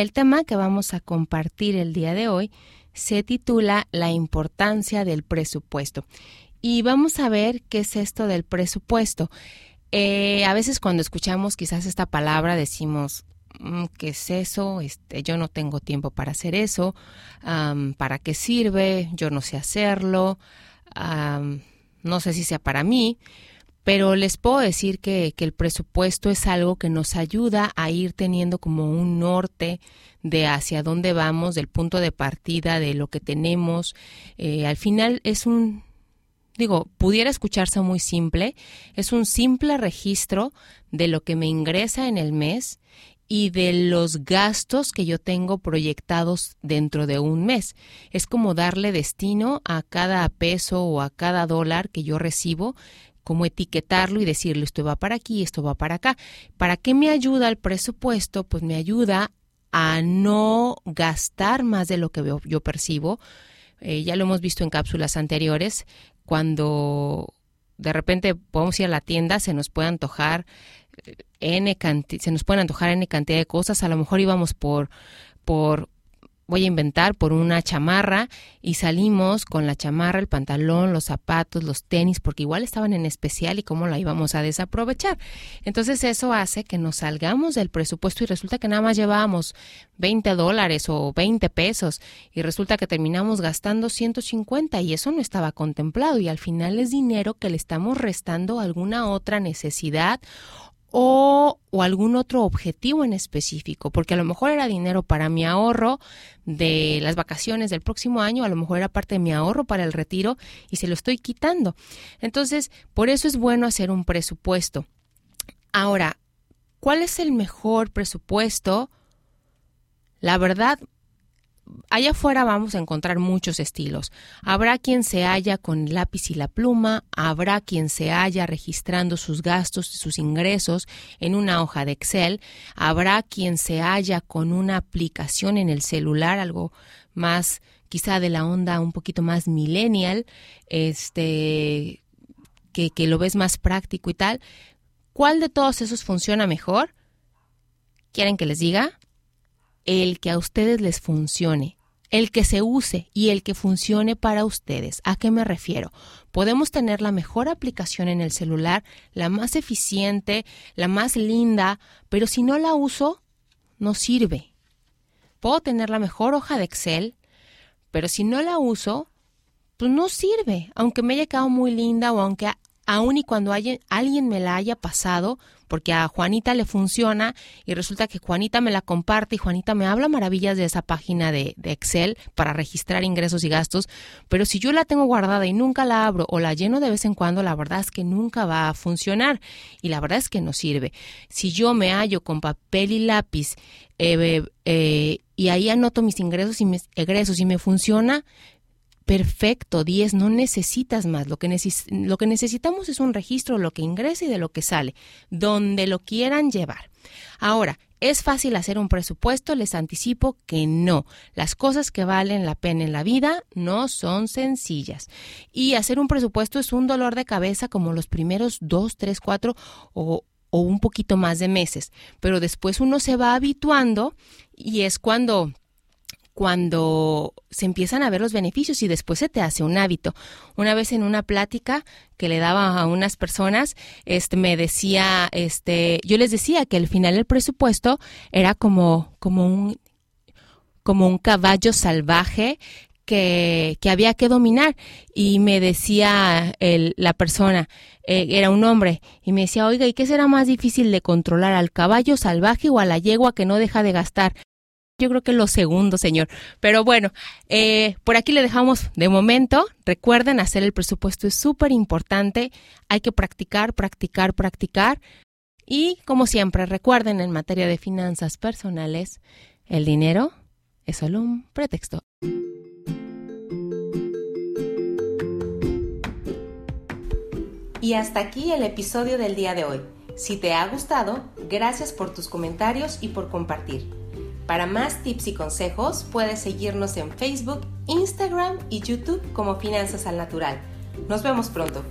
El tema que vamos a compartir el día de hoy se titula La importancia del presupuesto. Y vamos a ver qué es esto del presupuesto. Eh, a veces cuando escuchamos quizás esta palabra decimos, mm, ¿qué es eso? Este, yo no tengo tiempo para hacer eso. ¿Para qué sirve? Yo no sé hacerlo. no sé si sea para mí. Pero les puedo decir que, el presupuesto es algo que nos ayuda a ir teniendo como un norte de hacia dónde vamos, del punto de partida, de lo que tenemos. Eh, al final es un, digo, pudiera escucharse muy simple, es un simple registro de lo que me ingresa en el mes y de los gastos que yo tengo proyectados dentro de un mes. Es como darle destino a cada peso o a cada dólar que yo recibo como etiquetarlo y decirle esto va para aquí, esto va para acá. ¿Para qué me ayuda el presupuesto? Pues me ayuda a no gastar más de lo que yo percibo. Eh, ya lo hemos visto en cápsulas anteriores, cuando de repente podemos ir a la tienda, se nos puede antojar eh, N se nos pueden antojar N cantidad de cosas, a lo mejor íbamos por, por voy a inventar por una chamarra y salimos con la chamarra, el pantalón, los zapatos, los tenis, porque igual estaban en especial y cómo la íbamos a desaprovechar. Entonces eso hace que nos salgamos del presupuesto y resulta que nada más llevábamos 20 dólares o 20 pesos y resulta que terminamos gastando 150 y eso no estaba contemplado y al final es dinero que le estamos restando alguna otra necesidad o, algún otro objetivo en específico, porque a lo mejor era dinero para mi ahorro de las vacaciones del próximo año, a lo mejor era parte de mi ahorro para el retiro y se lo estoy quitando. Entonces, por eso es bueno hacer un presupuesto. Ahora, ¿cuál es el mejor presupuesto? La verdad, allá afuera vamos a encontrar muchos estilos. Habrá quien se halla con el lápiz y la pluma, habrá quien se halla registrando sus gastos y sus ingresos en una hoja de Excel, habrá quien se halla con una aplicación en el celular, algo más quizá de la onda un poquito más millennial, este que, que lo ves más práctico y tal. ¿Cuál de todos esos funciona mejor? ¿Quieren que les diga? El que a ustedes les funcione, el que se use y el que funcione para ustedes. ¿A qué me refiero? Podemos tener la mejor aplicación en el celular, la más eficiente, la más linda, pero si no la uso, no sirve. Puedo tener la mejor hoja de Excel, pero si no la uso, pues no sirve, aunque me haya quedado muy linda o aunque aun y cuando alguien me la haya pasado, porque a Juanita le funciona y resulta que Juanita me la comparte y Juanita me habla maravillas de esa página de, Excel para registrar ingresos y gastos, pero si yo la tengo guardada y nunca la abro o la lleno de vez en cuando, la verdad es que nunca va a funcionar y la verdad es que no sirve. Si yo me hallo con papel y lápiz eh, eh, y ahí anoto mis ingresos y mis egresos y me funciona, perfecto, 10, no necesitas más. Lo que, necesitamos es un registro de lo que ingresa y de lo que sale, donde lo quieran llevar. Ahora, ¿es fácil hacer un presupuesto? Les anticipo que no. Las cosas que valen la pena en la vida no son sencillas. Y hacer un presupuesto es un dolor de cabeza como los primeros dos, tres, cuatro o, o un poquito más de meses. Pero después uno se va habituando y es cuando cuando se empiezan a ver los beneficios y después se te hace un hábito. Una vez en una plática que le daba a unas personas, este me decía, este, yo les decía que al final el presupuesto era como como un como un caballo salvaje que, que, había que dominar. Y me decía la persona, eh, era un hombre, y me decía, oiga, ¿y qué será más difícil de controlar, al caballo salvaje o a la yegua que no deja de gastar? yo creo que lo segundo, señor. Pero bueno, eh, por aquí le dejamos de momento. Recuerden, hacer el presupuesto es súper importante. Hay que practicar, practicar, practicar. Y como siempre, recuerden, en materia de finanzas personales, el dinero es solo un pretexto. Y hasta aquí el episodio del día de hoy. Si te ha gustado, gracias por tus comentarios y por compartir. Para más tips y consejos, puedes seguirnos en Facebook, Instagram y YouTube como Finanzas al Natural. Nos vemos pronto.